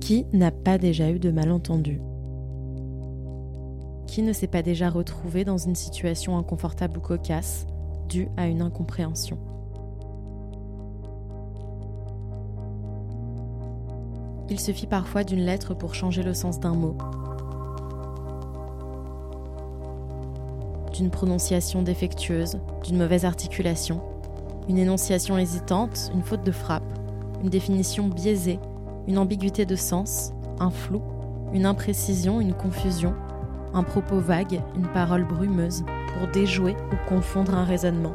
Qui n'a pas déjà eu de malentendu Qui ne s'est pas déjà retrouvé dans une situation inconfortable ou cocasse due à une incompréhension Il suffit parfois d'une lettre pour changer le sens d'un mot, d'une prononciation défectueuse, d'une mauvaise articulation, une énonciation hésitante, une faute de frappe, une définition biaisée, une ambiguïté de sens, un flou, une imprécision, une confusion, un propos vague, une parole brumeuse, pour déjouer ou confondre un raisonnement.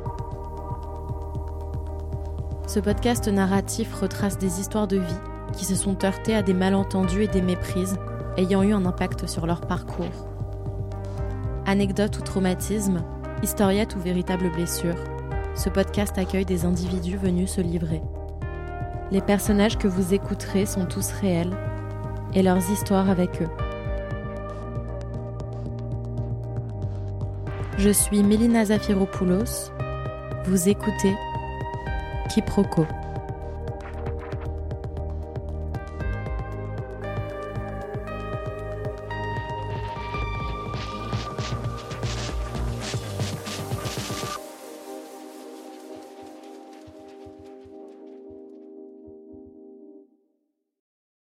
Ce podcast narratif retrace des histoires de vie qui se sont heurtées à des malentendus et des méprises ayant eu un impact sur leur parcours. Anecdotes ou traumatismes, historiettes ou véritables blessures, ce podcast accueille des individus venus se livrer. Les personnages que vous écouterez sont tous réels et leurs histoires avec eux. Je suis Mélina Zafiropoulos. Vous écoutez Quiproquo.